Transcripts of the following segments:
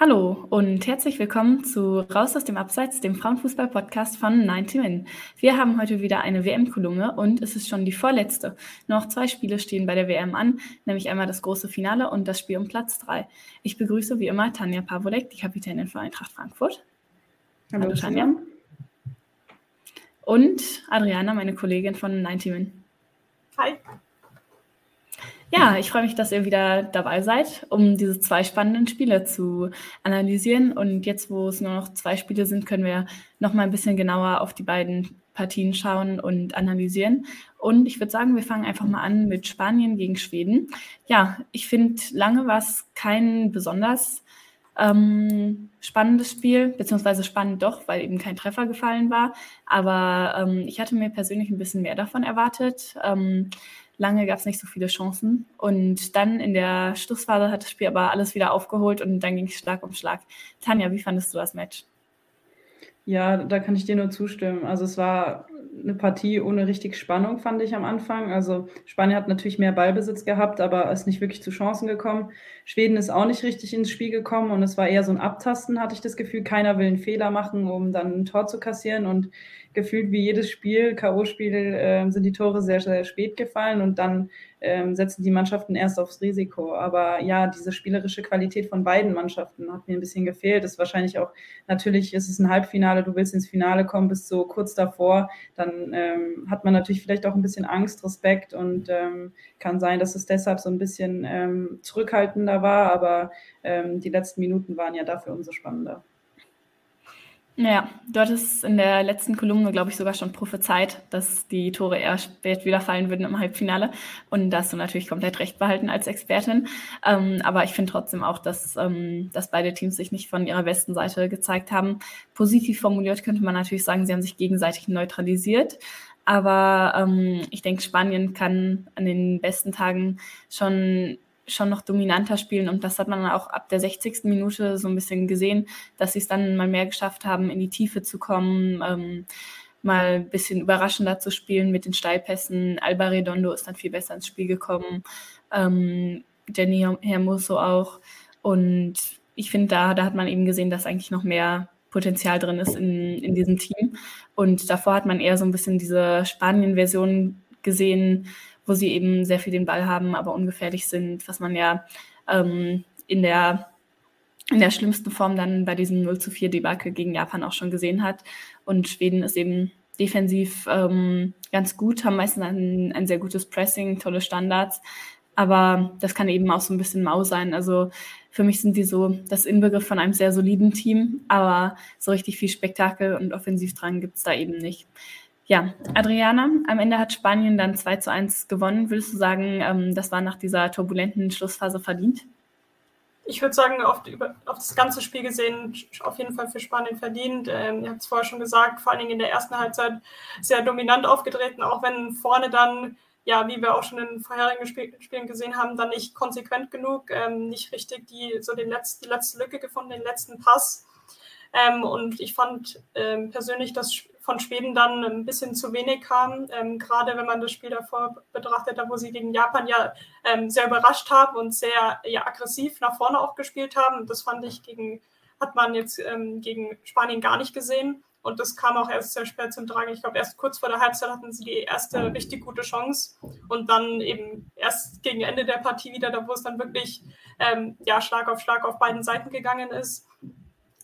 Hallo und herzlich willkommen zu Raus aus dem Abseits, dem Frauenfußball-Podcast von 90 Min. Wir haben heute wieder eine WM-Kolumne und es ist schon die vorletzte. Noch zwei Spiele stehen bei der WM an, nämlich einmal das große Finale und das Spiel um Platz 3. Ich begrüße wie immer Tanja Pawolek, die Kapitänin von Eintracht Frankfurt. Hallo, Hallo Tanja. Und Adriana, meine Kollegin von 90 Min. Hi. Ja, ich freue mich, dass ihr wieder dabei seid, um diese zwei spannenden Spiele zu analysieren. Und jetzt, wo es nur noch zwei Spiele sind, können wir noch mal ein bisschen genauer auf die beiden Partien schauen und analysieren. Und ich würde sagen, wir fangen einfach mal an mit Spanien gegen Schweden. Ja, ich finde, lange war es kein besonders ähm, spannendes Spiel, beziehungsweise spannend doch, weil eben kein Treffer gefallen war. Aber ähm, ich hatte mir persönlich ein bisschen mehr davon erwartet. Ähm, Lange gab es nicht so viele Chancen. Und dann in der Schlussphase hat das Spiel aber alles wieder aufgeholt und dann ging es Schlag um Schlag. Tanja, wie fandest du das Match? Ja, da kann ich dir nur zustimmen. Also es war eine Partie ohne richtig Spannung, fand ich am Anfang. Also Spanien hat natürlich mehr Ballbesitz gehabt, aber ist nicht wirklich zu Chancen gekommen. Schweden ist auch nicht richtig ins Spiel gekommen und es war eher so ein Abtasten, hatte ich das Gefühl. Keiner will einen Fehler machen, um dann ein Tor zu kassieren und gefühlt wie jedes Spiel, K.O.-Spiel, äh, sind die Tore sehr, sehr spät gefallen und dann ähm, setzen die Mannschaften erst aufs Risiko. Aber ja, diese spielerische Qualität von beiden Mannschaften hat mir ein bisschen gefehlt. Ist wahrscheinlich auch, natürlich ist es ein Halbfinale, du willst ins Finale kommen, bist so kurz davor, dann ähm, hat man natürlich vielleicht auch ein bisschen Angst, Respekt und ähm, kann sein, dass es deshalb so ein bisschen ähm, zurückhaltender war, aber ähm, die letzten Minuten waren ja dafür umso spannender. Ja, du hattest in der letzten Kolumne, glaube ich, sogar schon prophezeit, dass die Tore eher spät wieder fallen würden im Halbfinale. Und da hast du natürlich komplett recht behalten als Expertin. Ähm, aber ich finde trotzdem auch, dass, ähm, dass beide Teams sich nicht von ihrer besten Seite gezeigt haben. Positiv formuliert könnte man natürlich sagen, sie haben sich gegenseitig neutralisiert. Aber ähm, ich denke, Spanien kann an den besten Tagen schon schon noch dominanter spielen. Und das hat man auch ab der 60. Minute so ein bisschen gesehen, dass sie es dann mal mehr geschafft haben, in die Tiefe zu kommen, ähm, mal ein bisschen überraschender zu spielen mit den Steilpässen. Alba Redondo ist dann viel besser ins Spiel gekommen. Ähm, Jenny Hermoso auch. Und ich finde, da, da hat man eben gesehen, dass eigentlich noch mehr Potenzial drin ist in, in diesem Team. Und davor hat man eher so ein bisschen diese Spanien-Version gesehen, wo sie eben sehr viel den Ball haben, aber ungefährlich sind, was man ja ähm, in der in der schlimmsten Form dann bei diesem 0 zu 4 Debakel gegen Japan auch schon gesehen hat. Und Schweden ist eben defensiv ähm, ganz gut, haben meistens ein, ein sehr gutes Pressing, tolle Standards. Aber das kann eben auch so ein bisschen mau sein. Also für mich sind die so das Inbegriff von einem sehr soliden Team, aber so richtig viel Spektakel und offensiv dran gibt es da eben nicht. Ja, Adriana, am Ende hat Spanien dann 2 zu 1 gewonnen. Würdest du sagen, ähm, das war nach dieser turbulenten Schlussphase verdient? Ich würde sagen, auf, auf, das ganze Spiel gesehen, auf jeden Fall für Spanien verdient. Ähm, ihr habt es vorher schon gesagt, vor allen Dingen in der ersten Halbzeit sehr dominant aufgetreten, auch wenn vorne dann, ja, wie wir auch schon in vorherigen Spiel, Spielen gesehen haben, dann nicht konsequent genug, ähm, nicht richtig die, so den Letz-, die letzte Lücke gefunden, den letzten Pass. Ähm, und ich fand ähm, persönlich das von Schweden dann ein bisschen zu wenig kam. Ähm, gerade wenn man das Spiel davor betrachtet hat, wo sie gegen Japan ja ähm, sehr überrascht haben und sehr ja, aggressiv nach vorne auch gespielt haben. Das fand ich gegen, hat man jetzt ähm, gegen Spanien gar nicht gesehen. Und das kam auch erst sehr spät zum Tragen. Ich glaube, erst kurz vor der Halbzeit hatten sie die erste richtig gute Chance. Und dann eben erst gegen Ende der Partie wieder, da wo es dann wirklich ähm, ja, Schlag auf Schlag auf beiden Seiten gegangen ist.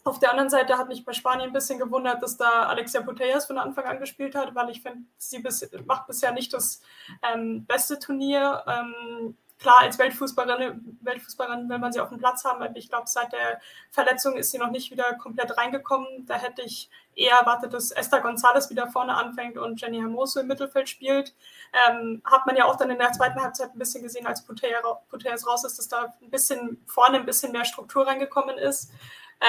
Auf der anderen Seite hat mich bei Spanien ein bisschen gewundert, dass da Alexia Putellas von Anfang an gespielt hat, weil ich finde, sie bis, macht bisher nicht das ähm, beste Turnier. Ähm, klar, als Weltfußballerin, Weltfußballerin will man sie auf dem Platz haben, aber ich glaube, seit der Verletzung ist sie noch nicht wieder komplett reingekommen. Da hätte ich eher erwartet, dass Esther González wieder vorne anfängt und Jenny Hermoso im Mittelfeld spielt. Ähm, hat man ja auch dann in der zweiten Halbzeit ein bisschen gesehen, als Putellas raus ist, dass da ein bisschen vorne ein bisschen mehr Struktur reingekommen ist.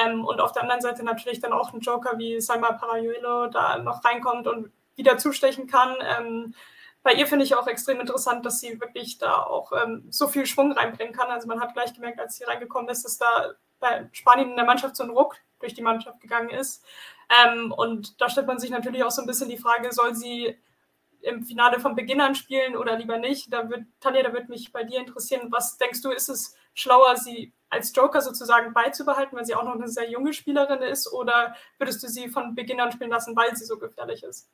Ähm, und auf der anderen Seite natürlich dann auch ein Joker wie Salma Parayuelo da noch reinkommt und wieder zustechen kann. Ähm, bei ihr finde ich auch extrem interessant, dass sie wirklich da auch ähm, so viel Schwung reinbringen kann. Also man hat gleich gemerkt, als sie reingekommen ist, dass da bei Spanien in der Mannschaft so ein Ruck durch die Mannschaft gegangen ist. Ähm, und da stellt man sich natürlich auch so ein bisschen die Frage, soll sie im Finale von Beginn an spielen oder lieber nicht? Da wird, Tanja, da würde mich bei dir interessieren, was denkst du, ist es schlauer, sie als Joker sozusagen beizubehalten, weil sie auch noch eine sehr junge Spielerin ist, oder würdest du sie von Beginn an spielen lassen, weil sie so gefährlich ist?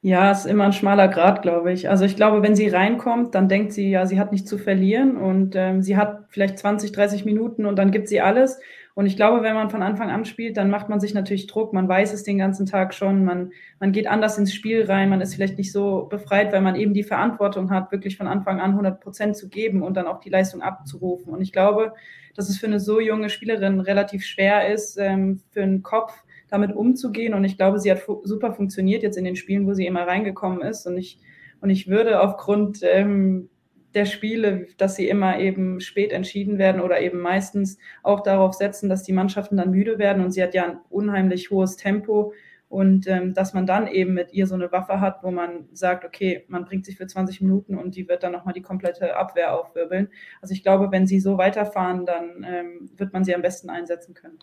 Ja, ist immer ein schmaler Grad, glaube ich. Also ich glaube, wenn sie reinkommt, dann denkt sie, ja, sie hat nichts zu verlieren und ähm, sie hat vielleicht 20, 30 Minuten und dann gibt sie alles. Und ich glaube, wenn man von Anfang an spielt, dann macht man sich natürlich Druck. Man weiß es den ganzen Tag schon. Man, man geht anders ins Spiel rein. Man ist vielleicht nicht so befreit, weil man eben die Verantwortung hat, wirklich von Anfang an 100 Prozent zu geben und dann auch die Leistung abzurufen. Und ich glaube, dass es für eine so junge Spielerin relativ schwer ist, ähm, für einen Kopf damit umzugehen. Und ich glaube, sie hat fu super funktioniert jetzt in den Spielen, wo sie immer reingekommen ist. Und ich, und ich würde aufgrund ähm, der Spiele, dass sie immer eben spät entschieden werden oder eben meistens auch darauf setzen, dass die Mannschaften dann müde werden. Und sie hat ja ein unheimlich hohes Tempo. Und ähm, dass man dann eben mit ihr so eine Waffe hat, wo man sagt, okay, man bringt sich für 20 Minuten und die wird dann nochmal die komplette Abwehr aufwirbeln. Also ich glaube, wenn sie so weiterfahren, dann ähm, wird man sie am besten einsetzen können.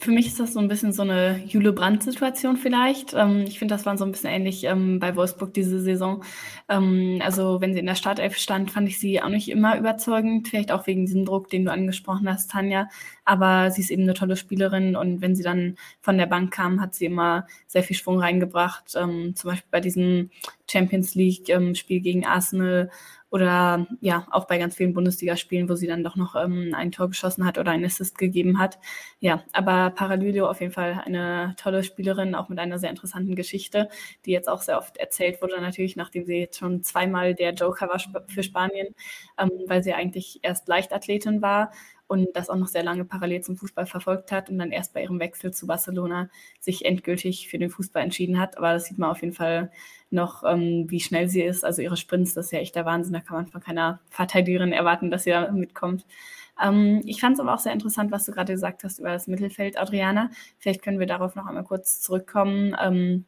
Für mich ist das so ein bisschen so eine Jule Brandt-Situation vielleicht. Ähm, ich finde, das war so ein bisschen ähnlich ähm, bei Wolfsburg diese Saison. Ähm, also wenn sie in der Startelf stand, fand ich sie auch nicht immer überzeugend. Vielleicht auch wegen diesem Druck, den du angesprochen hast, Tanja. Aber sie ist eben eine tolle Spielerin und wenn sie dann von der Bank kam, hat sie immer sehr viel Schwung reingebracht. Ähm, zum Beispiel bei diesem Champions League-Spiel ähm, gegen Arsenal oder ja, auch bei ganz vielen Bundesligaspielen, wo sie dann doch noch ähm, ein Tor geschossen hat oder einen Assist gegeben hat. Ja, aber Paralylio auf jeden Fall eine tolle Spielerin, auch mit einer sehr interessanten Geschichte, die jetzt auch sehr oft erzählt wurde, natürlich, nachdem sie jetzt schon zweimal der Joker war für Spanien, ähm, weil sie eigentlich erst Leichtathletin war und das auch noch sehr lange parallel zum Fußball verfolgt hat und dann erst bei ihrem Wechsel zu Barcelona sich endgültig für den Fußball entschieden hat. Aber das sieht man auf jeden Fall noch, ähm, wie schnell sie ist. Also ihre Sprints, das ist ja echt der Wahnsinn. Da kann man von keiner Verteidigerin erwarten, dass sie da mitkommt. Ähm, ich fand es aber auch sehr interessant, was du gerade gesagt hast über das Mittelfeld, Adriana. Vielleicht können wir darauf noch einmal kurz zurückkommen. Ähm,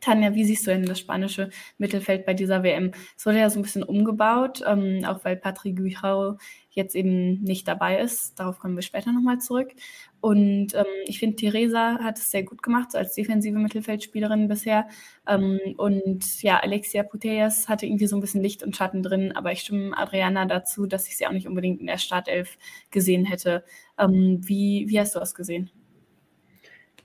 Tanja, wie siehst du denn das spanische Mittelfeld bei dieser WM? Es wurde ja so ein bisschen umgebaut, ähm, auch weil Patrick Guijau jetzt eben nicht dabei ist. Darauf kommen wir später nochmal zurück. Und ähm, ich finde, Theresa hat es sehr gut gemacht, so als defensive Mittelfeldspielerin bisher. Ähm, und ja, Alexia Putellas hatte irgendwie so ein bisschen Licht und Schatten drin, aber ich stimme Adriana dazu, dass ich sie auch nicht unbedingt in der Startelf gesehen hätte. Ähm, wie, wie hast du das gesehen?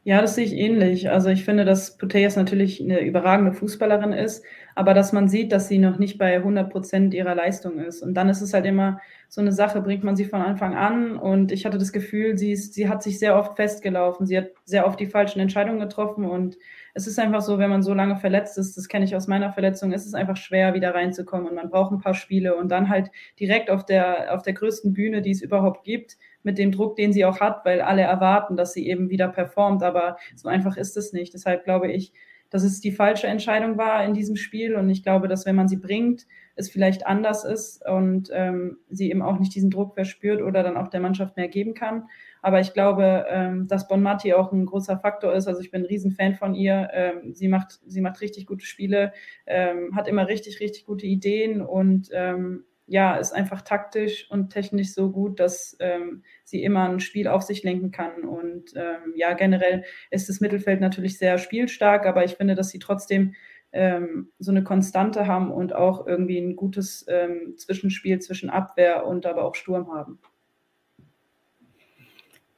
Ja, das sehe ich ähnlich. Also ich finde, dass Putellas natürlich eine überragende Fußballerin ist, aber dass man sieht, dass sie noch nicht bei 100 Prozent ihrer Leistung ist. Und dann ist es halt immer so eine Sache, bringt man sie von Anfang an. Und ich hatte das Gefühl, sie, ist, sie hat sich sehr oft festgelaufen. Sie hat sehr oft die falschen Entscheidungen getroffen. Und es ist einfach so, wenn man so lange verletzt ist, das kenne ich aus meiner Verletzung, ist es einfach schwer, wieder reinzukommen. Und man braucht ein paar Spiele und dann halt direkt auf der, auf der größten Bühne, die es überhaupt gibt, mit dem Druck, den sie auch hat, weil alle erwarten, dass sie eben wieder performt. Aber so einfach ist es nicht. Deshalb glaube ich, dass es die falsche Entscheidung war in diesem Spiel. Und ich glaube, dass wenn man sie bringt, es vielleicht anders ist und ähm, sie eben auch nicht diesen Druck verspürt oder dann auch der Mannschaft mehr geben kann. Aber ich glaube, ähm, dass Bonmati auch ein großer Faktor ist. Also ich bin ein Riesenfan von ihr. Ähm, sie, macht, sie macht richtig gute Spiele, ähm, hat immer richtig, richtig gute Ideen und ähm, ja, ist einfach taktisch und technisch so gut, dass ähm, sie immer ein Spiel auf sich lenken kann. Und ähm, ja, generell ist das Mittelfeld natürlich sehr spielstark, aber ich finde, dass sie trotzdem ähm, so eine Konstante haben und auch irgendwie ein gutes ähm, Zwischenspiel zwischen Abwehr und aber auch Sturm haben.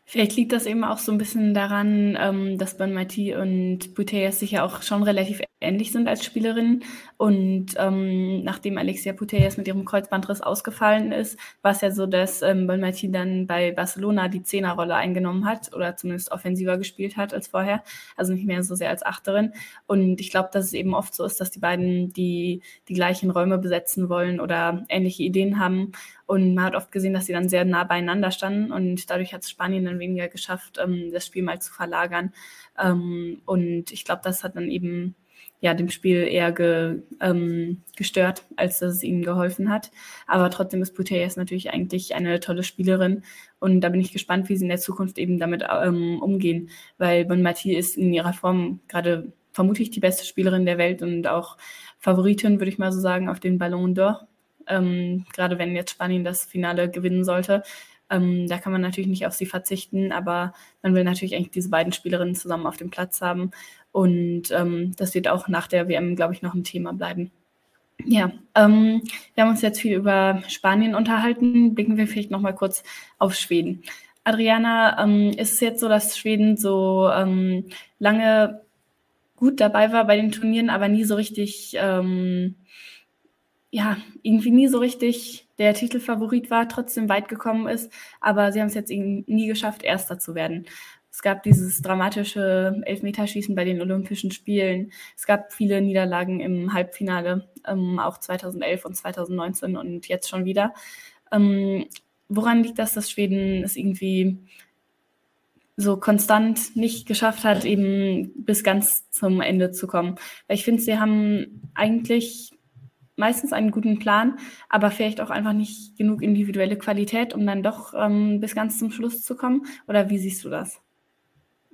Vielleicht liegt das eben auch so ein bisschen daran, ähm, dass Bonmati und Bouteilles sich ja auch schon relativ ähnlich sind als Spielerinnen. Und ähm, nachdem Alexia Putellas mit ihrem Kreuzbandriss ausgefallen ist, war es ja so, dass ähm, Bonmati dann bei Barcelona die Zehnerrolle eingenommen hat oder zumindest offensiver gespielt hat als vorher. Also nicht mehr so sehr als Achterin. Und ich glaube, dass es eben oft so ist, dass die beiden die, die gleichen Räume besetzen wollen oder ähnliche Ideen haben. Und man hat oft gesehen, dass sie dann sehr nah beieinander standen und dadurch hat Spanien dann weniger geschafft, ähm, das Spiel mal zu verlagern. Ähm, und ich glaube, das hat dann eben ja, dem Spiel eher ge, ähm, gestört, als dass es ihnen geholfen hat. Aber trotzdem ist Putellas natürlich eigentlich eine tolle Spielerin und da bin ich gespannt, wie sie in der Zukunft eben damit ähm, umgehen, weil Bon Mati ist in ihrer Form gerade vermutlich die beste Spielerin der Welt und auch Favoritin, würde ich mal so sagen, auf den Ballon d'Or. Ähm, gerade wenn jetzt Spanien das Finale gewinnen sollte. Ähm, da kann man natürlich nicht auf sie verzichten, aber man will natürlich eigentlich diese beiden Spielerinnen zusammen auf dem Platz haben. Und ähm, das wird auch nach der WM, glaube ich, noch ein Thema bleiben. Ja, ähm, wir haben uns jetzt viel über Spanien unterhalten. Blicken wir vielleicht noch mal kurz auf Schweden. Adriana, ähm, ist es jetzt so, dass Schweden so ähm, lange gut dabei war bei den Turnieren, aber nie so richtig ähm, ja, irgendwie nie so richtig der Titelfavorit war, trotzdem weit gekommen ist, aber sie haben es jetzt nie geschafft, Erster zu werden. Es gab dieses dramatische Elfmeterschießen bei den Olympischen Spielen. Es gab viele Niederlagen im Halbfinale, ähm, auch 2011 und 2019 und jetzt schon wieder. Ähm, woran liegt das, dass Schweden es irgendwie so konstant nicht geschafft hat, eben bis ganz zum Ende zu kommen? Weil ich finde, sie haben eigentlich meistens einen guten Plan, aber vielleicht auch einfach nicht genug individuelle Qualität, um dann doch ähm, bis ganz zum Schluss zu kommen? Oder wie siehst du das?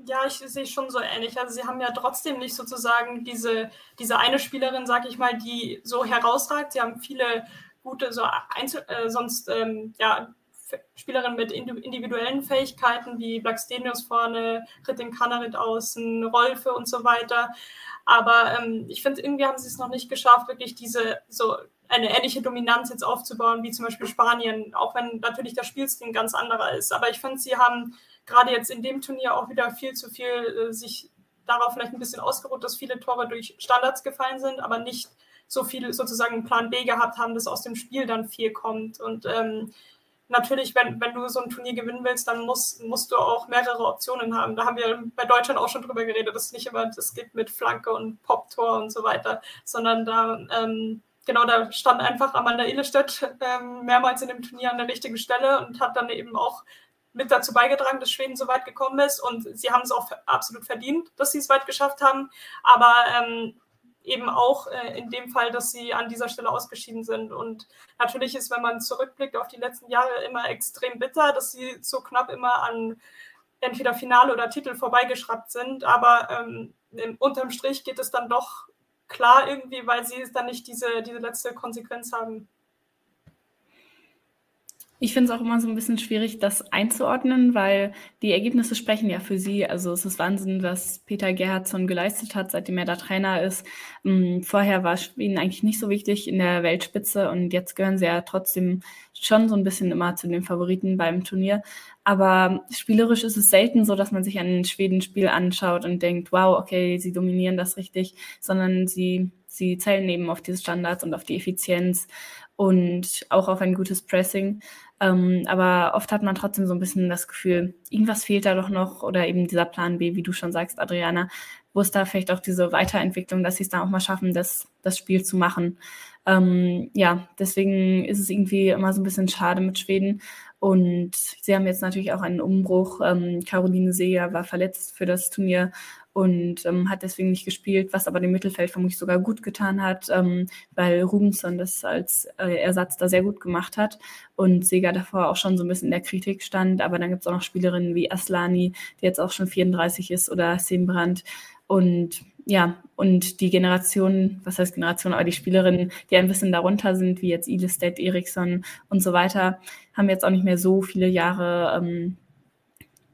Ja, ich sehe schon so ähnlich. Also sie haben ja trotzdem nicht sozusagen diese, diese eine Spielerin, sag ich mal, die so herausragt. Sie haben viele gute, so Einzel äh, sonst ähm, ja, Spielerinnen mit individuellen Fähigkeiten wie Blackstenius vorne, Ritin Kanarit außen, Rolfe und so weiter. Aber ähm, ich finde, irgendwie haben sie es noch nicht geschafft, wirklich diese so eine ähnliche Dominanz jetzt aufzubauen, wie zum Beispiel Spanien, auch wenn natürlich der Spielstil ein ganz anderer ist. Aber ich finde, sie haben gerade jetzt in dem Turnier auch wieder viel zu viel äh, sich darauf vielleicht ein bisschen ausgeruht, dass viele Tore durch Standards gefallen sind, aber nicht so viel sozusagen Plan B gehabt haben, dass aus dem Spiel dann viel kommt. Und ähm, natürlich, wenn, wenn du so ein Turnier gewinnen willst, dann musst, musst du auch mehrere Optionen haben. Da haben wir bei Deutschland auch schon drüber geredet, dass nicht immer das geht mit Flanke und Poptor und so weiter, sondern da, ähm, genau, da stand einfach Amanda Illestedt ähm, mehrmals in dem Turnier an der richtigen Stelle und hat dann eben auch mit dazu beigetragen, dass Schweden so weit gekommen ist und sie haben es auch absolut verdient, dass sie es weit geschafft haben. Aber ähm, eben auch äh, in dem Fall, dass sie an dieser Stelle ausgeschieden sind. Und natürlich ist, wenn man zurückblickt auf die letzten Jahre, immer extrem bitter, dass sie so knapp immer an entweder Finale oder Titel vorbeigeschraubt sind. Aber ähm, unterm Strich geht es dann doch klar irgendwie, weil sie dann nicht diese, diese letzte Konsequenz haben. Ich finde es auch immer so ein bisschen schwierig, das einzuordnen, weil die Ergebnisse sprechen ja für sie. Also es ist Wahnsinn, was Peter Gerhardsson geleistet hat, seitdem er da Trainer ist. Ähm, vorher war Schweden eigentlich nicht so wichtig in der Weltspitze und jetzt gehören sie ja trotzdem schon so ein bisschen immer zu den Favoriten beim Turnier. Aber spielerisch ist es selten so, dass man sich ein Schweden-Spiel anschaut und denkt, wow, okay, sie dominieren das richtig, sondern sie, sie zählen eben auf diese Standards und auf die Effizienz und auch auf ein gutes Pressing. Ähm, aber oft hat man trotzdem so ein bisschen das Gefühl, irgendwas fehlt da doch noch oder eben dieser Plan B, wie du schon sagst, Adriana, wo es da vielleicht auch diese Weiterentwicklung, dass sie es dann auch mal schaffen, das, das Spiel zu machen. Ähm, ja, deswegen ist es irgendwie immer so ein bisschen schade mit Schweden. Und sie haben jetzt natürlich auch einen Umbruch. Ähm, Caroline Seeger war verletzt für das Turnier und ähm, hat deswegen nicht gespielt, was aber dem Mittelfeld vermutlich sogar gut getan hat, ähm, weil Rubenson das als äh, Ersatz da sehr gut gemacht hat und Sega davor auch schon so ein bisschen in der Kritik stand. Aber dann gibt es auch noch Spielerinnen wie Aslani, die jetzt auch schon 34 ist, oder Sembrand. Und ja, und die Generation, was heißt Generation, aber die Spielerinnen, die ein bisschen darunter sind, wie jetzt Ilestedt, Eriksson und so weiter, haben jetzt auch nicht mehr so viele Jahre ähm,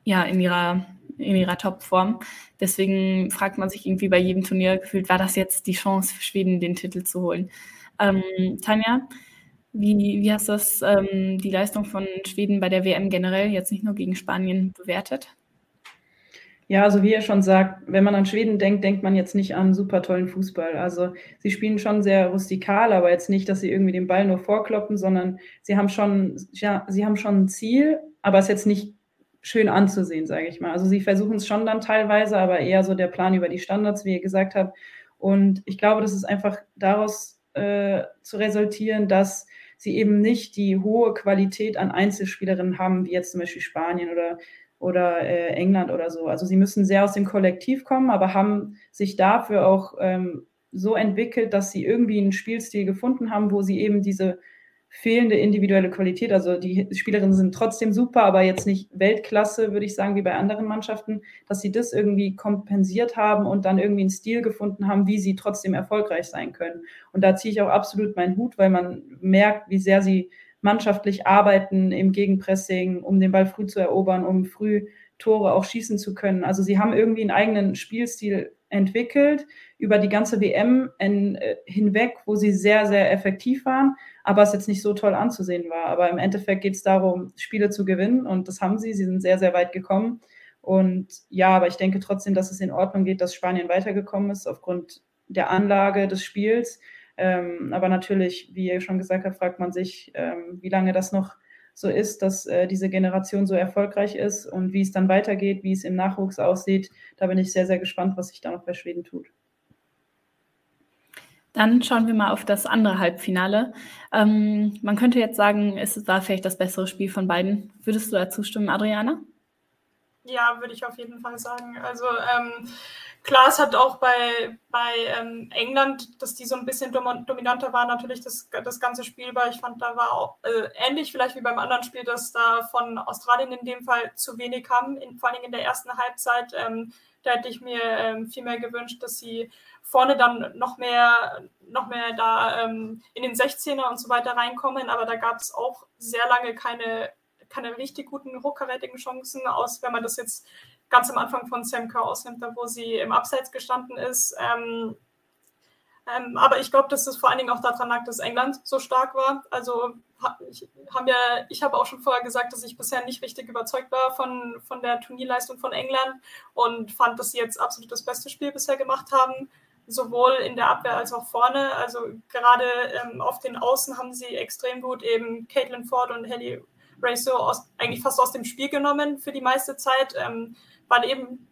ja, in ihrer in ihrer Topform. Deswegen fragt man sich irgendwie bei jedem Turnier gefühlt, war das jetzt die Chance für Schweden, den Titel zu holen? Ähm, Tanja, wie, wie hast du das, ähm, die Leistung von Schweden bei der WM generell, jetzt nicht nur gegen Spanien, bewertet? Ja, also wie ihr schon sagt, wenn man an Schweden denkt, denkt man jetzt nicht an super tollen Fußball. Also sie spielen schon sehr rustikal, aber jetzt nicht, dass sie irgendwie den Ball nur vorkloppen, sondern sie haben schon, ja, sie haben schon ein Ziel, aber es ist jetzt nicht schön anzusehen, sage ich mal. Also sie versuchen es schon dann teilweise, aber eher so der Plan über die Standards, wie ihr gesagt habt. Und ich glaube, das ist einfach daraus äh, zu resultieren, dass sie eben nicht die hohe Qualität an Einzelspielerinnen haben, wie jetzt zum Beispiel Spanien oder oder äh, England oder so. Also sie müssen sehr aus dem Kollektiv kommen, aber haben sich dafür auch ähm, so entwickelt, dass sie irgendwie einen Spielstil gefunden haben, wo sie eben diese fehlende individuelle Qualität, also die Spielerinnen sind trotzdem super, aber jetzt nicht Weltklasse, würde ich sagen, wie bei anderen Mannschaften, dass sie das irgendwie kompensiert haben und dann irgendwie einen Stil gefunden haben, wie sie trotzdem erfolgreich sein können. Und da ziehe ich auch absolut meinen Hut, weil man merkt, wie sehr sie mannschaftlich arbeiten im Gegenpressing, um den Ball früh zu erobern, um früh Tore auch schießen zu können. Also sie haben irgendwie einen eigenen Spielstil entwickelt über die ganze WM in, äh, hinweg, wo sie sehr, sehr effektiv waren, aber es jetzt nicht so toll anzusehen war. Aber im Endeffekt geht es darum, Spiele zu gewinnen und das haben sie. Sie sind sehr, sehr weit gekommen. Und ja, aber ich denke trotzdem, dass es in Ordnung geht, dass Spanien weitergekommen ist aufgrund der Anlage des Spiels. Ähm, aber natürlich, wie ihr schon gesagt habt, fragt man sich, ähm, wie lange das noch so ist, dass äh, diese Generation so erfolgreich ist und wie es dann weitergeht, wie es im Nachwuchs aussieht. Da bin ich sehr, sehr gespannt, was sich da noch bei Schweden tut. Dann schauen wir mal auf das andere Halbfinale. Ähm, man könnte jetzt sagen, es war vielleicht das bessere Spiel von beiden. Würdest du dazu stimmen, Adriana? Ja, würde ich auf jeden Fall sagen. Also ähm, Klar, es hat auch bei, bei ähm, England, dass die so ein bisschen dominanter waren, natürlich das, das ganze Spiel war. Ich fand, da war auch äh, ähnlich vielleicht wie beim anderen Spiel, dass da von Australien in dem Fall zu wenig kam, in, vor allem in der ersten Halbzeit. Ähm, da hätte ich mir ähm, viel mehr gewünscht, dass sie vorne dann noch mehr, noch mehr da ähm, in den 16er und so weiter reinkommen. Aber da gab es auch sehr lange keine, keine richtig guten, hochkarätigen Chancen aus, wenn man das jetzt ganz am Anfang von Sam Kerr ausnimmt, da wo sie im Abseits gestanden ist. Ähm, ähm, aber ich glaube, dass das vor allen Dingen auch daran lag, dass England so stark war. Also ich, haben ja, ich habe auch schon vorher gesagt, dass ich bisher nicht richtig überzeugt war von, von der Turnierleistung von England und fand, dass sie jetzt absolut das beste Spiel bisher gemacht haben, sowohl in der Abwehr als auch vorne. Also gerade ähm, auf den Außen haben sie extrem gut eben Caitlin Ford und Haley Racer aus, eigentlich fast aus dem Spiel genommen für die meiste Zeit. Ähm, weil eben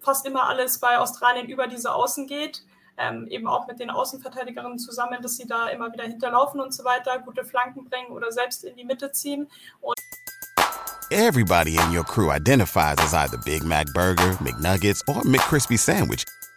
fast immer alles bei Australien über diese Außen geht. Ähm, eben auch mit den Außenverteidigerinnen zusammen, dass sie da immer wieder hinterlaufen und so weiter, gute Flanken bringen oder selbst in die Mitte ziehen. Und Everybody in your crew identifies as either Big Mac Burger, McNuggets or McCrispy Sandwich.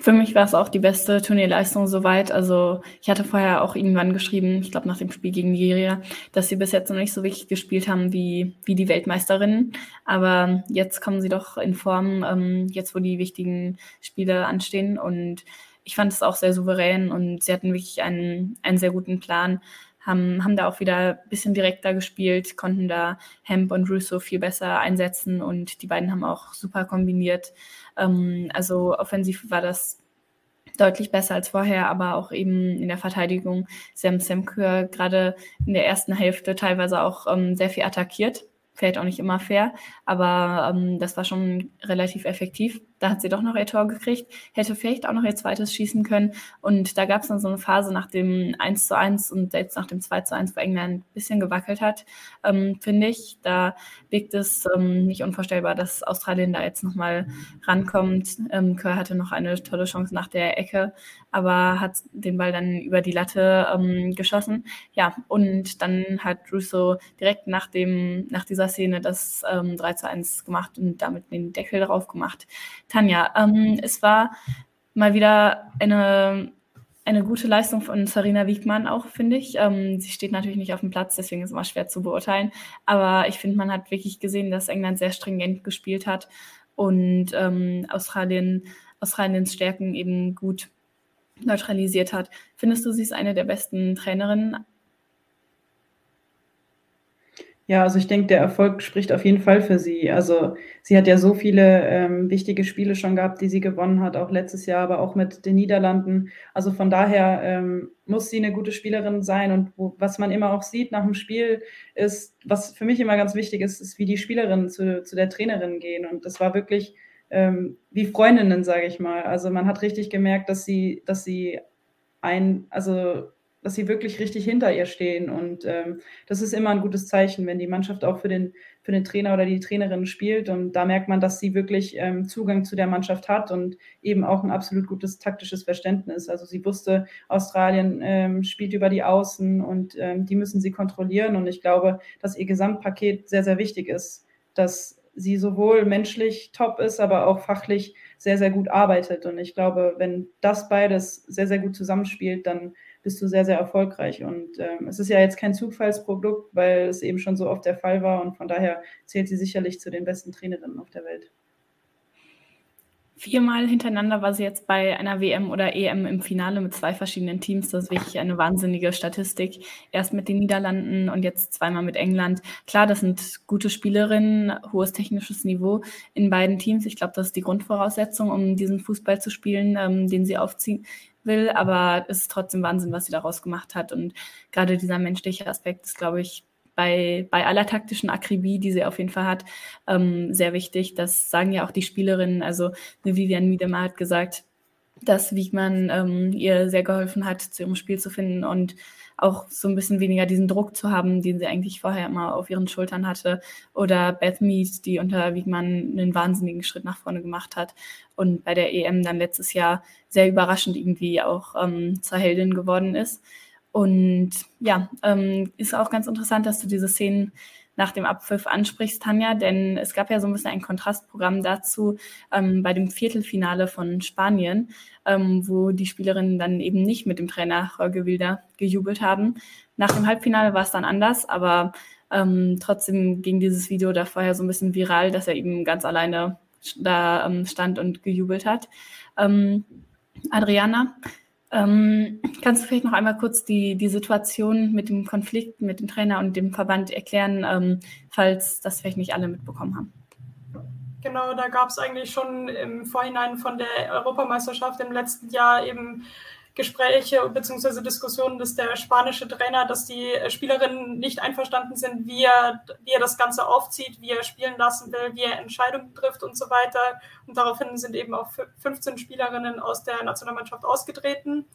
Für mich war es auch die beste Turnierleistung soweit. Also ich hatte vorher auch irgendwann geschrieben, ich glaube nach dem Spiel gegen Nigeria, dass sie bis jetzt noch nicht so wirklich gespielt haben wie, wie die Weltmeisterinnen. Aber jetzt kommen sie doch in Form, ähm, jetzt wo die wichtigen Spiele anstehen. Und ich fand es auch sehr souverän und sie hatten wirklich einen, einen sehr guten Plan. Haben, haben da auch wieder ein bisschen direkter gespielt, konnten da Hemp und Russo viel besser einsetzen und die beiden haben auch super kombiniert. Ähm, also offensiv war das deutlich besser als vorher, aber auch eben in der Verteidigung. Sam Semkür gerade in der ersten Hälfte teilweise auch ähm, sehr viel attackiert vielleicht auch nicht immer fair, aber ähm, das war schon relativ effektiv. Da hat sie doch noch ihr Tor gekriegt, hätte vielleicht auch noch ihr zweites schießen können. Und da gab es dann so eine Phase nach dem 1 zu 1 und selbst nach dem 2 zu 1, wo England ein bisschen gewackelt hat, ähm, finde ich. Da wirkt es ähm, nicht unvorstellbar, dass Australien da jetzt nochmal rankommt. Ähm, Kerr hatte noch eine tolle Chance nach der Ecke, aber hat den Ball dann über die Latte ähm, geschossen. Ja, und dann hat Russo direkt nach dem, nach dieser Szene das ähm, 3 zu 1 gemacht und damit den Deckel drauf gemacht. Tanja, ähm, es war mal wieder eine eine gute Leistung von Sarina Wiegmann auch, finde ich. Ähm, sie steht natürlich nicht auf dem Platz, deswegen ist es immer schwer zu beurteilen. Aber ich finde, man hat wirklich gesehen, dass England sehr stringent gespielt hat und ähm, Australien, Australiens Stärken eben gut neutralisiert hat. Findest du, sie ist eine der besten Trainerinnen Ja, also ich denke, der Erfolg spricht auf jeden Fall für sie. Also sie hat ja so viele ähm, wichtige Spiele schon gehabt, die sie gewonnen hat, auch letztes Jahr, aber auch mit den Niederlanden. Also von daher ähm, muss sie eine gute Spielerin sein. Und wo, was man immer auch sieht nach dem Spiel, ist, was für mich immer ganz wichtig ist, ist, wie die Spielerinnen zu, zu der Trainerin gehen. Und das war wirklich ähm, wie Freundinnen, sage ich mal. Also man hat richtig gemerkt, dass sie, dass sie ein, also dass sie wirklich richtig hinter ihr stehen. Und ähm, das ist immer ein gutes Zeichen, wenn die Mannschaft auch für den, für den Trainer oder die Trainerin spielt. Und da merkt man, dass sie wirklich ähm, Zugang zu der Mannschaft hat und eben auch ein absolut gutes taktisches Verständnis. Also sie wusste, Australien ähm, spielt über die Außen und ähm, die müssen sie kontrollieren. Und ich glaube, dass ihr Gesamtpaket sehr, sehr wichtig ist, dass sie sowohl menschlich top ist, aber auch fachlich sehr, sehr gut arbeitet. Und ich glaube, wenn das beides sehr, sehr gut zusammenspielt, dann bist du sehr, sehr erfolgreich. Und ähm, es ist ja jetzt kein Zufallsprodukt, weil es eben schon so oft der Fall war. Und von daher zählt sie sicherlich zu den besten Trainerinnen auf der Welt. Viermal hintereinander war sie jetzt bei einer WM oder EM im Finale mit zwei verschiedenen Teams. Das ist wirklich eine wahnsinnige Statistik. Erst mit den Niederlanden und jetzt zweimal mit England. Klar, das sind gute Spielerinnen, hohes technisches Niveau in beiden Teams. Ich glaube, das ist die Grundvoraussetzung, um diesen Fußball zu spielen, ähm, den sie aufziehen will. Aber es ist trotzdem Wahnsinn, was sie daraus gemacht hat. Und gerade dieser menschliche Aspekt ist, glaube ich, bei, bei aller taktischen Akribie, die sie auf jeden Fall hat, ähm, sehr wichtig. Das sagen ja auch die Spielerinnen. Also Vivian Miedema hat gesagt, dass Wiegmann ähm, ihr sehr geholfen hat, zu ihrem Spiel zu finden und auch so ein bisschen weniger diesen Druck zu haben, den sie eigentlich vorher immer auf ihren Schultern hatte. Oder Beth Mead, die unter Wiegmann einen wahnsinnigen Schritt nach vorne gemacht hat und bei der EM dann letztes Jahr sehr überraschend irgendwie auch ähm, zur Heldin geworden ist. Und ja, ähm, ist auch ganz interessant, dass du diese Szenen nach dem Abpfiff ansprichst, Tanja, denn es gab ja so ein bisschen ein Kontrastprogramm dazu ähm, bei dem Viertelfinale von Spanien, ähm, wo die Spielerinnen dann eben nicht mit dem Trainer Jorge Wilder gejubelt haben. Nach dem Halbfinale war es dann anders, aber ähm, trotzdem ging dieses Video da vorher so ein bisschen viral, dass er eben ganz alleine da ähm, stand und gejubelt hat. Ähm, Adriana, ähm, kannst du vielleicht noch einmal kurz die, die Situation mit dem Konflikt mit dem Trainer und dem Verband erklären, ähm, falls das vielleicht nicht alle mitbekommen haben? Genau, da gab es eigentlich schon im Vorhinein von der Europameisterschaft im letzten Jahr eben Gespräche bzw. Diskussionen, dass der spanische Trainer, dass die Spielerinnen nicht einverstanden sind, wie er, wie er das Ganze aufzieht, wie er spielen lassen will, wie er Entscheidungen trifft und so weiter. Und daraufhin sind eben auch 15 Spielerinnen aus der Nationalmannschaft ausgetreten.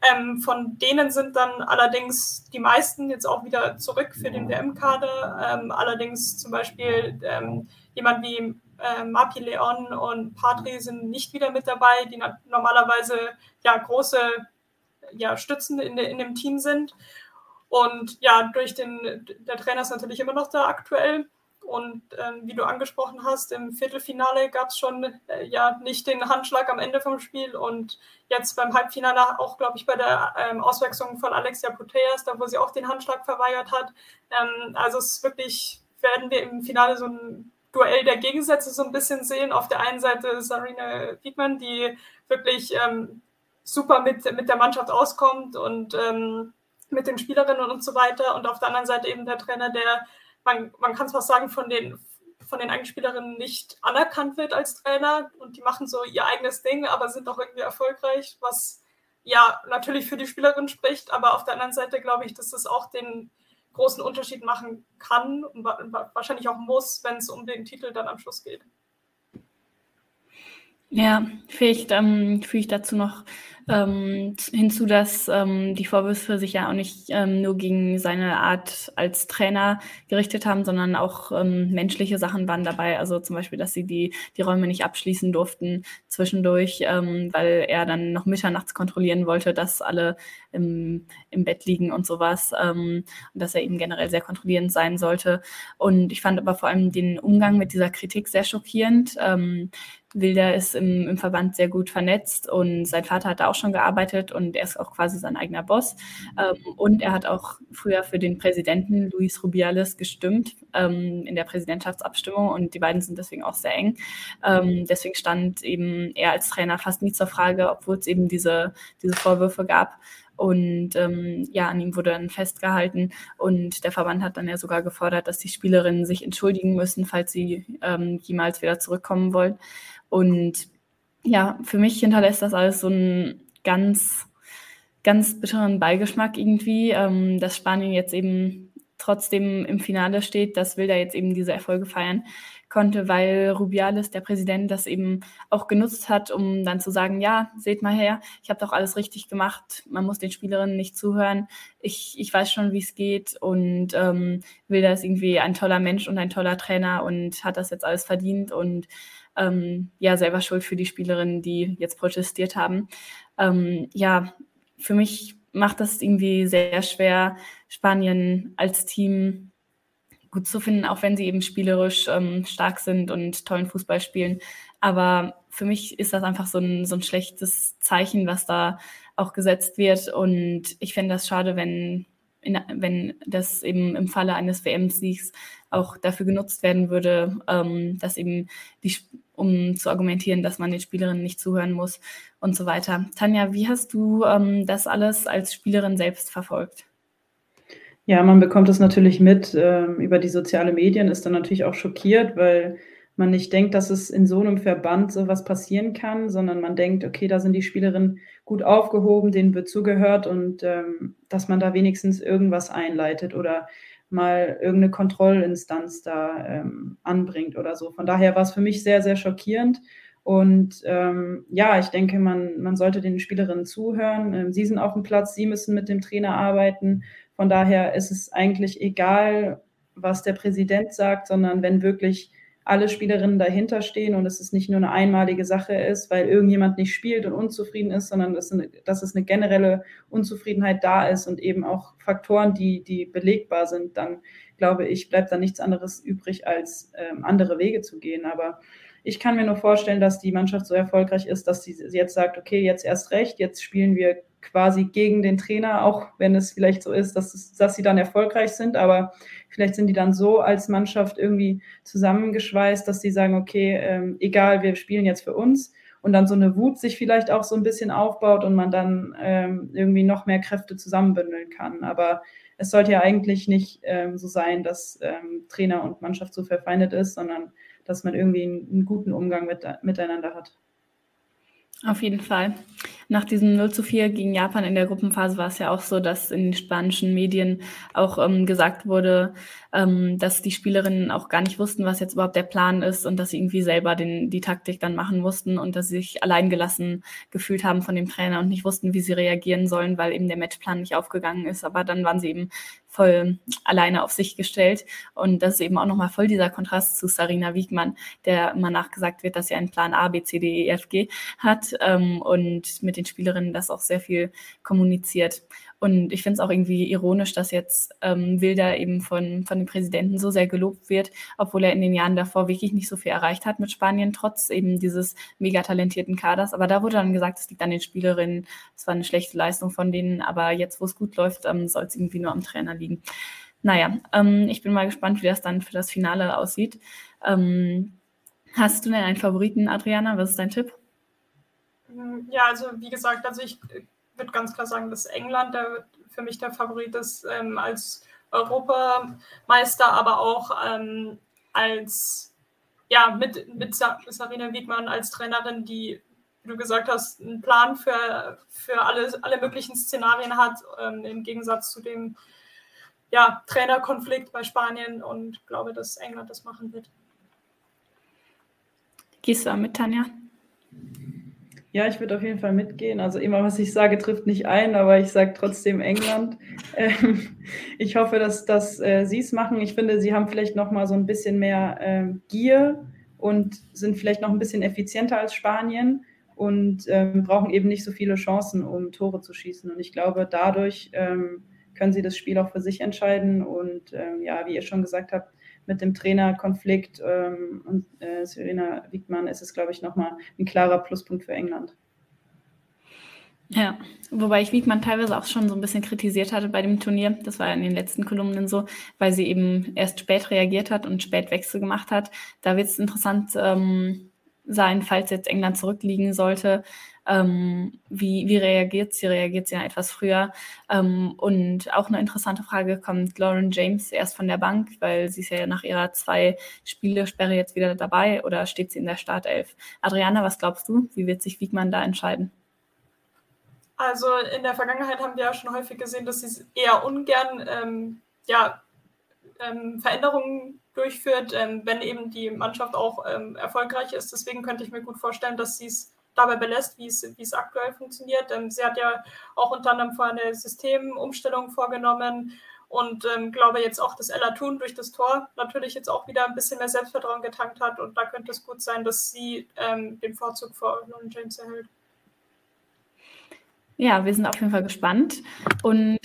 Ähm, von denen sind dann allerdings die meisten jetzt auch wieder zurück für den WM-Kader. Ähm, allerdings zum Beispiel ähm, jemand wie äh, Mapi Leon und Patri sind nicht wieder mit dabei, die normalerweise ja große ja, Stützen in, de, in dem Team sind. Und ja, durch den, der Trainer ist natürlich immer noch da aktuell. Und ähm, wie du angesprochen hast, im Viertelfinale gab es schon äh, ja nicht den Handschlag am Ende vom Spiel und jetzt beim Halbfinale auch, glaube ich, bei der ähm, Auswechslung von Alexia Puteas, da wo sie auch den Handschlag verweigert hat. Ähm, also es ist wirklich, werden wir im Finale so ein Duell der Gegensätze so ein bisschen sehen. Auf der einen Seite Sarina Wiedmann, die wirklich ähm, super mit, mit der Mannschaft auskommt und ähm, mit den Spielerinnen und so weiter. Und auf der anderen Seite eben der Trainer, der, man, man kann es fast sagen, von den, von den eigenen Spielerinnen nicht anerkannt wird als Trainer. Und die machen so ihr eigenes Ding, aber sind auch irgendwie erfolgreich, was ja natürlich für die Spielerin spricht. Aber auf der anderen Seite glaube ich, dass das auch den großen Unterschied machen kann und wahrscheinlich auch muss, wenn es um den Titel dann am Schluss geht. Ja, vielleicht ähm, füge ich dazu noch ähm, hinzu, dass ähm, die Vorwürfe sich ja auch nicht ähm, nur gegen seine Art als Trainer gerichtet haben, sondern auch ähm, menschliche Sachen waren dabei. Also zum Beispiel, dass sie die, die Räume nicht abschließen durften zwischendurch, ähm, weil er dann noch mitternachts kontrollieren wollte, dass alle im, im Bett liegen und sowas. Ähm, und dass er eben generell sehr kontrollierend sein sollte. Und ich fand aber vor allem den Umgang mit dieser Kritik sehr schockierend. Wilder ist im, im, Verband sehr gut vernetzt und sein Vater hat da auch schon gearbeitet und er ist auch quasi sein eigener Boss. Ähm, und er hat auch früher für den Präsidenten Luis Rubiales gestimmt ähm, in der Präsidentschaftsabstimmung und die beiden sind deswegen auch sehr eng. Ähm, deswegen stand eben er als Trainer fast nie zur Frage, obwohl es eben diese, diese Vorwürfe gab. Und ähm, ja, an ihm wurde dann festgehalten und der Verband hat dann ja sogar gefordert, dass die Spielerinnen sich entschuldigen müssen, falls sie ähm, jemals wieder zurückkommen wollen. Und ja, für mich hinterlässt das alles so einen ganz, ganz bitteren Beigeschmack irgendwie, ähm, dass Spanien jetzt eben trotzdem im Finale steht, das will da jetzt eben diese Erfolge feiern konnte, weil Rubiales, der Präsident, das eben auch genutzt hat, um dann zu sagen, ja, seht mal her, ich habe doch alles richtig gemacht, man muss den Spielerinnen nicht zuhören, ich, ich weiß schon, wie es geht und ähm, will das irgendwie ein toller Mensch und ein toller Trainer und hat das jetzt alles verdient und ähm, ja, selber schuld für die Spielerinnen, die jetzt protestiert haben. Ähm, ja, für mich macht das irgendwie sehr schwer, Spanien als Team gut zu finden, auch wenn sie eben spielerisch ähm, stark sind und tollen Fußball spielen. Aber für mich ist das einfach so ein, so ein schlechtes Zeichen, was da auch gesetzt wird. Und ich fände das schade, wenn, in, wenn das eben im Falle eines WM-Siegs auch dafür genutzt werden würde, ähm, dass eben die, um zu argumentieren, dass man den Spielerinnen nicht zuhören muss und so weiter. Tanja, wie hast du ähm, das alles als Spielerin selbst verfolgt? Ja, man bekommt es natürlich mit ähm, über die sozialen Medien, ist dann natürlich auch schockiert, weil man nicht denkt, dass es in so einem Verband sowas passieren kann, sondern man denkt, okay, da sind die Spielerinnen gut aufgehoben, denen wird zugehört und ähm, dass man da wenigstens irgendwas einleitet oder mal irgendeine Kontrollinstanz da ähm, anbringt oder so. Von daher war es für mich sehr, sehr schockierend. Und ähm, ja, ich denke, man, man sollte den Spielerinnen zuhören. Ähm, sie sind auf dem Platz, sie müssen mit dem Trainer arbeiten. Von daher ist es eigentlich egal, was der Präsident sagt, sondern wenn wirklich alle Spielerinnen dahinter stehen und es ist nicht nur eine einmalige Sache ist, weil irgendjemand nicht spielt und unzufrieden ist, sondern dass, eine, dass es eine generelle Unzufriedenheit da ist und eben auch Faktoren, die, die belegbar sind, dann glaube ich, bleibt da nichts anderes übrig, als ähm, andere Wege zu gehen. Aber ich kann mir nur vorstellen, dass die Mannschaft so erfolgreich ist, dass sie jetzt sagt, okay, jetzt erst recht, jetzt spielen wir quasi gegen den Trainer, auch wenn es vielleicht so ist, dass, dass sie dann erfolgreich sind, aber vielleicht sind die dann so als Mannschaft irgendwie zusammengeschweißt, dass sie sagen, okay, ähm, egal, wir spielen jetzt für uns und dann so eine Wut sich vielleicht auch so ein bisschen aufbaut und man dann ähm, irgendwie noch mehr Kräfte zusammenbündeln kann. Aber es sollte ja eigentlich nicht ähm, so sein, dass ähm, Trainer und Mannschaft so verfeindet ist, sondern dass man irgendwie einen, einen guten Umgang mit, miteinander hat. Auf jeden Fall. Nach diesem 0 zu 4 gegen Japan in der Gruppenphase war es ja auch so, dass in den spanischen Medien auch ähm, gesagt wurde, ähm, dass die Spielerinnen auch gar nicht wussten, was jetzt überhaupt der Plan ist und dass sie irgendwie selber den, die Taktik dann machen mussten und dass sie sich alleingelassen gefühlt haben von dem Trainer und nicht wussten, wie sie reagieren sollen, weil eben der Matchplan nicht aufgegangen ist. Aber dann waren sie eben voll alleine auf sich gestellt. Und das ist eben auch nochmal voll dieser Kontrast zu Sarina Wiegmann, der immer nachgesagt wird, dass sie einen Plan A, B, C, D, E, F, G hat ähm, und mit den Spielerinnen das auch sehr viel kommuniziert. Und ich finde es auch irgendwie ironisch, dass jetzt ähm, Wilder eben von, von dem Präsidenten so sehr gelobt wird, obwohl er in den Jahren davor wirklich nicht so viel erreicht hat mit Spanien, trotz eben dieses mega talentierten Kaders. Aber da wurde dann gesagt, es liegt an den Spielerinnen, es war eine schlechte Leistung von denen, aber jetzt, wo es gut läuft, ähm, soll es irgendwie nur am Trainer liegen. Naja, ähm, ich bin mal gespannt, wie das dann für das Finale aussieht. Ähm, hast du denn einen Favoriten, Adriana? Was ist dein Tipp? Ja, also wie gesagt, also ich würde ganz klar sagen, dass England der, für mich der Favorit ist ähm, als Europameister, aber auch ähm, als, ja, mit, mit Sarina Wiegmann als Trainerin, die, wie du gesagt hast, einen Plan für, für alle, alle möglichen Szenarien hat, ähm, im Gegensatz zu dem ja, Trainerkonflikt bei Spanien und glaube, dass England das machen wird. Gehst du mit, Tanja? Ja, ich würde auf jeden Fall mitgehen. Also immer, was ich sage, trifft nicht ein, aber ich sage trotzdem England. Ähm, ich hoffe, dass, dass äh, sie es machen. Ich finde, sie haben vielleicht noch mal so ein bisschen mehr äh, Gier und sind vielleicht noch ein bisschen effizienter als Spanien und ähm, brauchen eben nicht so viele Chancen, um Tore zu schießen. Und ich glaube, dadurch ähm, können sie das Spiel auch für sich entscheiden. Und ähm, ja, wie ihr schon gesagt habt, mit dem Trainerkonflikt ähm, und äh, Serena Wiegmann ist es, glaube ich, nochmal ein klarer Pluspunkt für England. Ja, wobei ich Wiegmann teilweise auch schon so ein bisschen kritisiert hatte bei dem Turnier. Das war in den letzten Kolumnen so, weil sie eben erst spät reagiert hat und spät Wechsel gemacht hat. Da wird es interessant ähm, sein, falls jetzt England zurückliegen sollte. Ähm, wie, wie reagiert sie? Reagiert sie ja etwas früher? Ähm, und auch eine interessante Frage kommt Lauren James erst von der Bank, weil sie ist ja nach ihrer zwei Spiele-Sperre jetzt wieder dabei oder steht sie in der Startelf? Adriana, was glaubst du? Wie wird sich Wiegmann da entscheiden? Also in der Vergangenheit haben wir ja schon häufig gesehen, dass sie eher ungern ähm, ja, ähm, Veränderungen durchführt, ähm, wenn eben die Mannschaft auch ähm, erfolgreich ist. Deswegen könnte ich mir gut vorstellen, dass sie es dabei belässt, wie es, aktuell funktioniert. Ähm, sie hat ja auch unter anderem vor eine Systemumstellung vorgenommen und ähm, glaube jetzt auch, dass Ella Thun durch das Tor natürlich jetzt auch wieder ein bisschen mehr Selbstvertrauen getankt hat und da könnte es gut sein, dass sie den Vorzug vor Lauren James erhält. Ja, wir sind auf jeden Fall gespannt und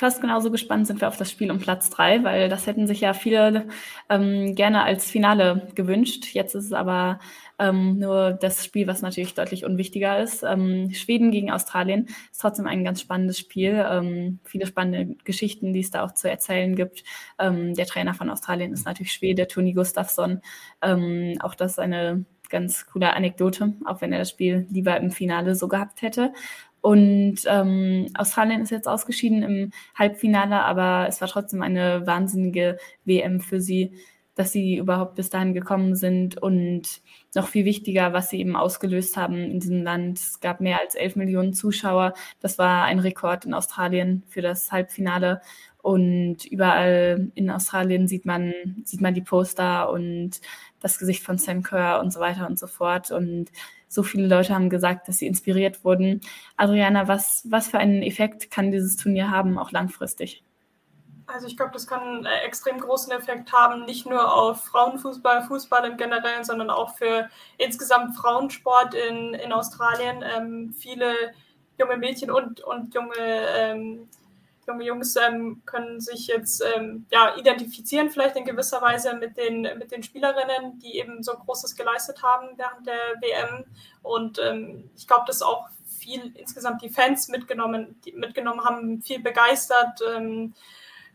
fast genauso gespannt sind wir auf das Spiel um Platz drei, weil das hätten sich ja viele ähm, gerne als Finale gewünscht. Jetzt ist es aber ähm, nur das Spiel, was natürlich deutlich unwichtiger ist. Ähm, Schweden gegen Australien ist trotzdem ein ganz spannendes Spiel. Ähm, viele spannende Geschichten, die es da auch zu erzählen gibt. Ähm, der Trainer von Australien ist natürlich Schwede, Toni Gustafsson. Ähm, auch das eine ganz coole Anekdote, auch wenn er das Spiel lieber im Finale so gehabt hätte. Und ähm, Australien ist jetzt ausgeschieden im Halbfinale, aber es war trotzdem eine wahnsinnige WM für sie, dass sie überhaupt bis dahin gekommen sind. Und noch viel wichtiger, was sie eben ausgelöst haben in diesem Land. Es gab mehr als 11 Millionen Zuschauer. Das war ein Rekord in Australien für das Halbfinale. Und überall in Australien sieht man, sieht man die Poster und das Gesicht von Sam Kerr und so weiter und so fort. Und so viele Leute haben gesagt, dass sie inspiriert wurden. Adriana, was, was für einen Effekt kann dieses Turnier haben, auch langfristig? Also ich glaube, das kann einen extrem großen Effekt haben, nicht nur auf Frauenfußball, Fußball im Generellen, sondern auch für insgesamt Frauensport in, in Australien. Ähm, viele junge Mädchen und, und junge ähm, junge Jungs ähm, können sich jetzt ähm, ja, identifizieren, vielleicht in gewisser Weise mit den, mit den Spielerinnen, die eben so Großes geleistet haben während der WM. Und ähm, ich glaube, dass auch viel insgesamt die Fans mitgenommen, die mitgenommen haben, viel begeistert. Ähm,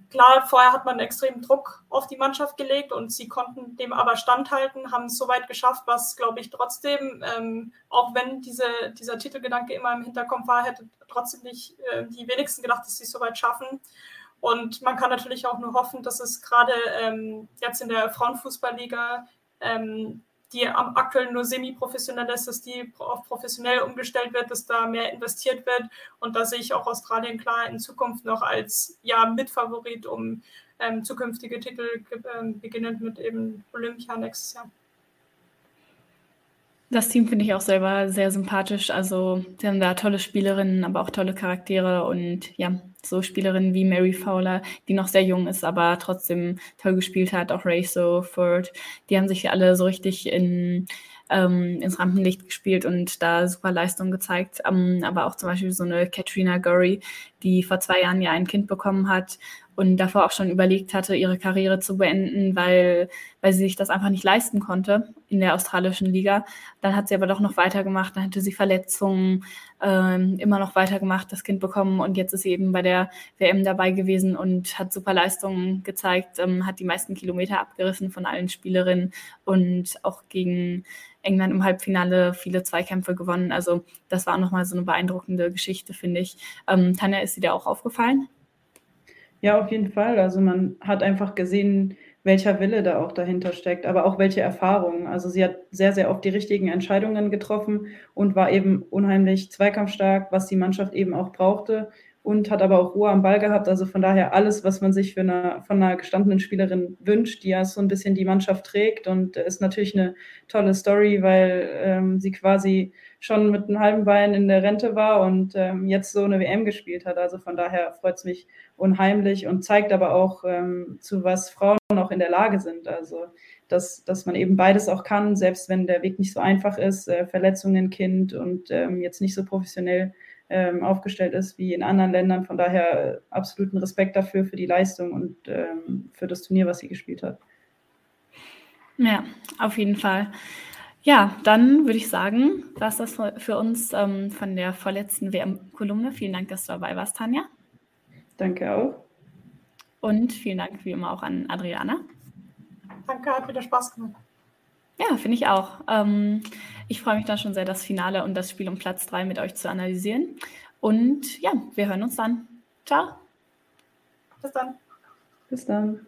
Klar, vorher hat man extremen Druck auf die Mannschaft gelegt und sie konnten dem aber standhalten, haben es soweit geschafft, was, glaube ich, trotzdem, ähm, auch wenn diese, dieser Titelgedanke immer im Hinterkopf war, hätte trotzdem nicht äh, die wenigsten gedacht, dass sie es soweit schaffen. Und man kann natürlich auch nur hoffen, dass es gerade ähm, jetzt in der Frauenfußballliga ähm, die aktuell nur semi-professionell ist, dass die auf professionell umgestellt wird, dass da mehr investiert wird. Und da sehe ich auch Australien klar in Zukunft noch als ja, Mitfavorit, um ähm, zukünftige Titel ähm, beginnend mit eben Olympia nächstes Jahr. Das Team finde ich auch selber sehr sympathisch. Also, sie haben da tolle Spielerinnen, aber auch tolle Charaktere und ja, so Spielerinnen wie Mary Fowler, die noch sehr jung ist, aber trotzdem toll gespielt hat, auch Ray Ford, die haben sich alle so richtig in, ähm, ins Rampenlicht gespielt und da super Leistung gezeigt. Ähm, aber auch zum Beispiel so eine Katrina Gorry, die vor zwei Jahren ja ein Kind bekommen hat und davor auch schon überlegt hatte, ihre Karriere zu beenden, weil, weil sie sich das einfach nicht leisten konnte in der australischen Liga. Dann hat sie aber doch noch weitergemacht, dann hatte sie Verletzungen, ähm, immer noch weitergemacht, das Kind bekommen und jetzt ist sie eben bei der WM dabei gewesen und hat super Leistungen gezeigt, ähm, hat die meisten Kilometer abgerissen von allen Spielerinnen und auch gegen England im Halbfinale viele Zweikämpfe gewonnen. Also das war nochmal so eine beeindruckende Geschichte, finde ich. Ähm, Tanja, ist sie dir auch aufgefallen? Ja, auf jeden Fall. Also man hat einfach gesehen, welcher Wille da auch dahinter steckt, aber auch welche Erfahrungen. Also sie hat sehr, sehr oft die richtigen Entscheidungen getroffen und war eben unheimlich zweikampfstark, was die Mannschaft eben auch brauchte und hat aber auch Ruhe am Ball gehabt. Also von daher alles, was man sich eine, von einer gestandenen Spielerin wünscht, die ja so ein bisschen die Mannschaft trägt und ist natürlich eine tolle Story, weil ähm, sie quasi schon mit einem halben Bein in der Rente war und ähm, jetzt so eine WM gespielt hat. Also von daher freut es mich unheimlich und zeigt aber auch, ähm, zu was Frauen auch in der Lage sind. Also dass, dass man eben beides auch kann, selbst wenn der Weg nicht so einfach ist, äh, Verletzungen, Kind und ähm, jetzt nicht so professionell ähm, aufgestellt ist wie in anderen Ländern. Von daher äh, absoluten Respekt dafür, für die Leistung und ähm, für das Turnier, was sie gespielt hat. Ja, auf jeden Fall. Ja, dann würde ich sagen, war es das für uns ähm, von der vorletzten WM-Kolumne. Vielen Dank, dass du dabei warst, Tanja. Danke auch. Und vielen Dank wie immer auch an Adriana. Danke, hat wieder Spaß gemacht. Ja, finde ich auch. Ähm, ich freue mich dann schon sehr, das Finale und das Spiel um Platz 3 mit euch zu analysieren. Und ja, wir hören uns dann. Ciao. Bis dann. Bis dann.